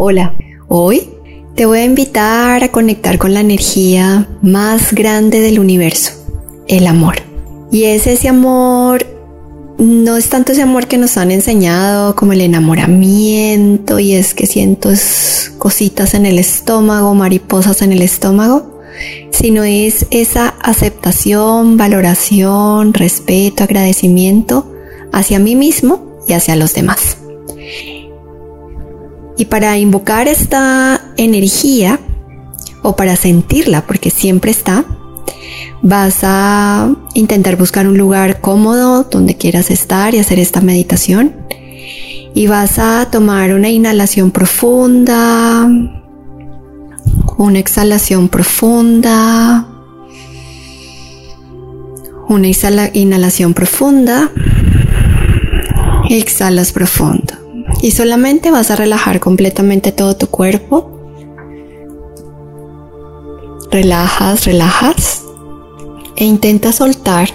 Hola, hoy te voy a invitar a conectar con la energía más grande del universo, el amor. Y es ese amor, no es tanto ese amor que nos han enseñado como el enamoramiento y es que siento cositas en el estómago, mariposas en el estómago, sino es esa aceptación, valoración, respeto, agradecimiento hacia mí mismo y hacia los demás. Y para invocar esta energía o para sentirla, porque siempre está, vas a intentar buscar un lugar cómodo donde quieras estar y hacer esta meditación. Y vas a tomar una inhalación profunda, una exhalación profunda, una inhalación profunda, exhalas profundo y solamente vas a relajar completamente todo tu cuerpo. Relajas, relajas e intenta soltar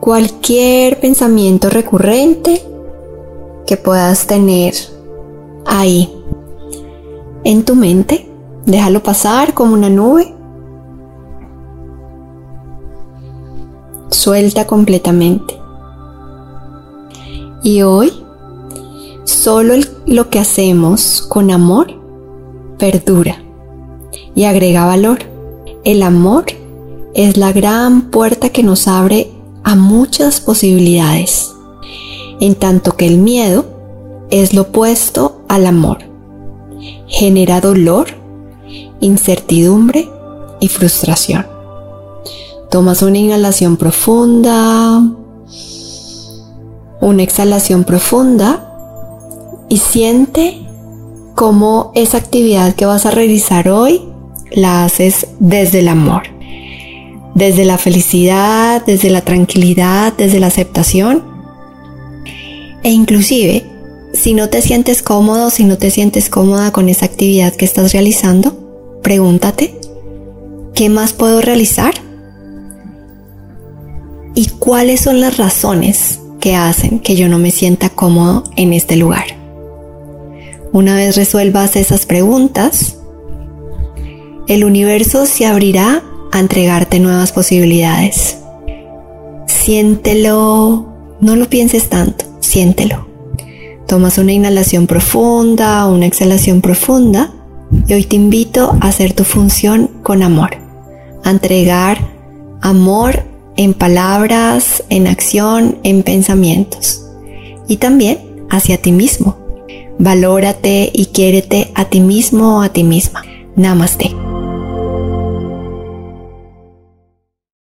cualquier pensamiento recurrente que puedas tener ahí en tu mente. Déjalo pasar como una nube. Suelta completamente. Y hoy Solo lo que hacemos con amor perdura y agrega valor. El amor es la gran puerta que nos abre a muchas posibilidades, en tanto que el miedo es lo opuesto al amor. Genera dolor, incertidumbre y frustración. Tomas una inhalación profunda, una exhalación profunda y siente cómo esa actividad que vas a realizar hoy la haces desde el amor, desde la felicidad, desde la tranquilidad, desde la aceptación. E inclusive, si no te sientes cómodo, si no te sientes cómoda con esa actividad que estás realizando, pregúntate, ¿qué más puedo realizar? ¿Y cuáles son las razones que hacen que yo no me sienta cómodo en este lugar? Una vez resuelvas esas preguntas, el universo se abrirá a entregarte nuevas posibilidades. Siéntelo, no lo pienses tanto, siéntelo. Tomas una inhalación profunda, una exhalación profunda y hoy te invito a hacer tu función con amor, a entregar amor en palabras, en acción, en pensamientos y también hacia ti mismo Valórate y quiérete a ti mismo o a ti misma. Namaste.